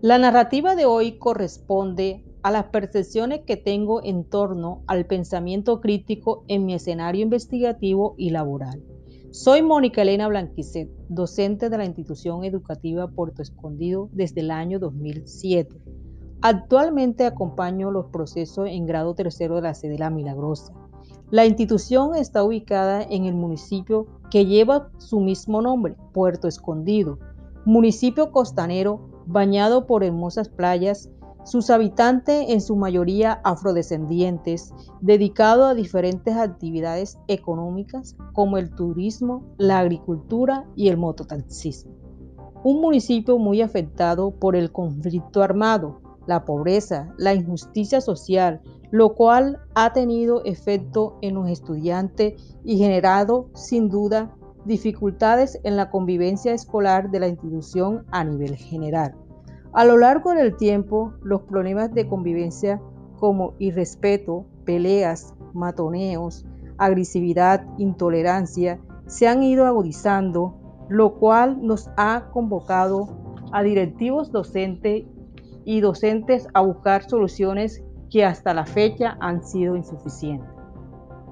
La narrativa de hoy corresponde a las percepciones que tengo en torno al pensamiento crítico en mi escenario investigativo y laboral. Soy Mónica Elena Blanquicet, docente de la institución educativa Puerto Escondido desde el año 2007. Actualmente acompaño los procesos en grado tercero de la sede La Milagrosa. La institución está ubicada en el municipio que lleva su mismo nombre, Puerto Escondido, municipio costanero bañado por hermosas playas, sus habitantes en su mayoría afrodescendientes, dedicado a diferentes actividades económicas como el turismo, la agricultura y el mototaxismo. Un municipio muy afectado por el conflicto armado, la pobreza, la injusticia social, lo cual ha tenido efecto en los estudiantes y generado sin duda dificultades en la convivencia escolar de la institución a nivel general. A lo largo del tiempo, los problemas de convivencia como irrespeto, peleas, matoneos, agresividad, intolerancia, se han ido agudizando, lo cual nos ha convocado a directivos docentes y docentes a buscar soluciones que hasta la fecha han sido insuficientes.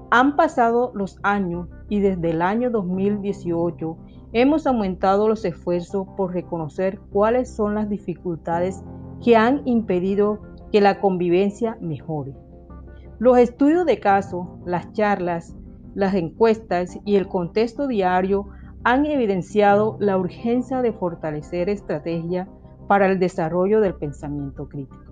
Han pasado los años y desde el año 2018 hemos aumentado los esfuerzos por reconocer cuáles son las dificultades que han impedido que la convivencia mejore. Los estudios de caso, las charlas, las encuestas y el contexto diario han evidenciado la urgencia de fortalecer estrategias para el desarrollo del pensamiento crítico.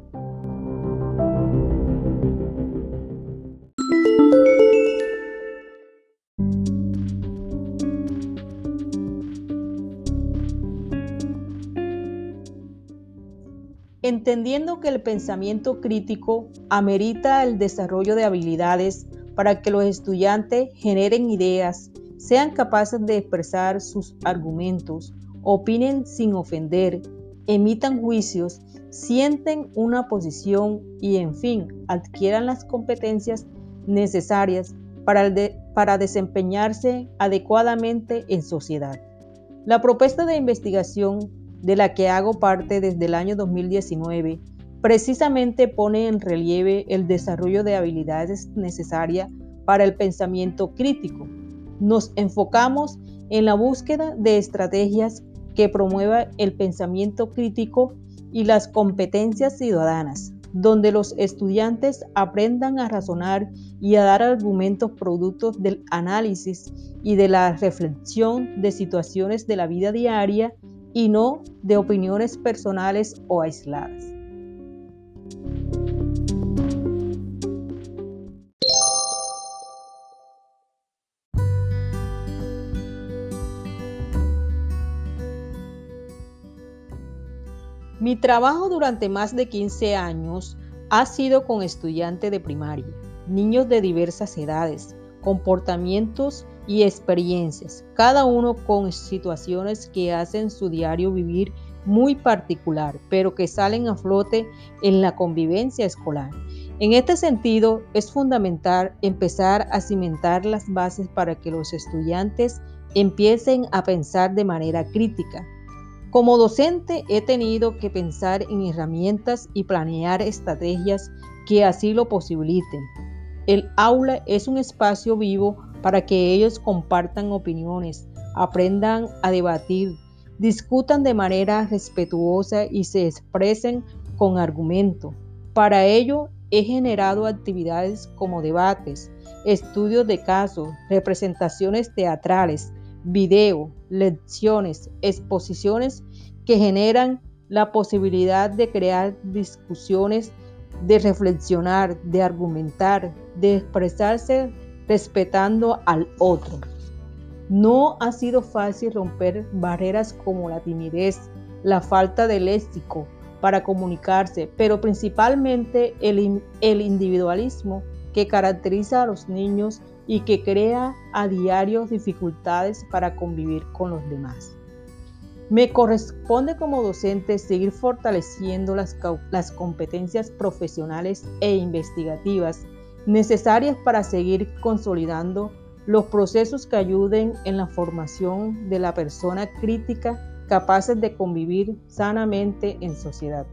Entendiendo que el pensamiento crítico amerita el desarrollo de habilidades para que los estudiantes generen ideas, sean capaces de expresar sus argumentos, opinen sin ofender, emitan juicios, sienten una posición y, en fin, adquieran las competencias necesarias para, desempeñarse adecuadamente en sociedad. La propuesta de investigación de la que hago parte desde el año 2019, precisamente pone en relieve el desarrollo de habilidades necesarias para el pensamiento crítico. Nos enfocamos en la búsqueda de estrategias que promuevan el pensamiento crítico y las competencias ciudadanas, donde los estudiantes aprendan a razonar y a dar argumentos productos del análisis y de la reflexión de situaciones de la vida diaria y no de opiniones personales o aisladas. Mi trabajo durante más de 15 años ha sido con estudiantes de primaria, niños de diversas edades, comportamientos y experiencias, cada uno con situaciones que hacen su diario vivir muy particular, pero que salen a flote en la convivencia escolar. En este sentido, es fundamental empezar a cimentar las bases para que los estudiantes empiecen a pensar de manera crítica. Como docente he tenido que pensar en herramientas y planear estrategias que así lo posibiliten. El aula es un espacio vivo para que ellos compartan opiniones, aprendan a debatir, discutan de manera respetuosa y se expresen con argumento. Para ello he generado actividades como debates, estudios de casos, representaciones teatrales, video, lecciones, exposiciones que generan la posibilidad de crear discusiones, de reflexionar, de argumentar, de expresarse respetando al otro. No ha sido fácil romper barreras como la timidez, la falta de léxico para comunicarse, pero principalmente el, individualismo que caracteriza a los niños y que crea a diario dificultades para convivir con los demás. Me corresponde como docente seguir fortaleciendo las competencias profesionales e investigativas necesarias para seguir consolidando los procesos que ayuden en la formación de la persona crítica capaces de convivir sanamente en sociedad.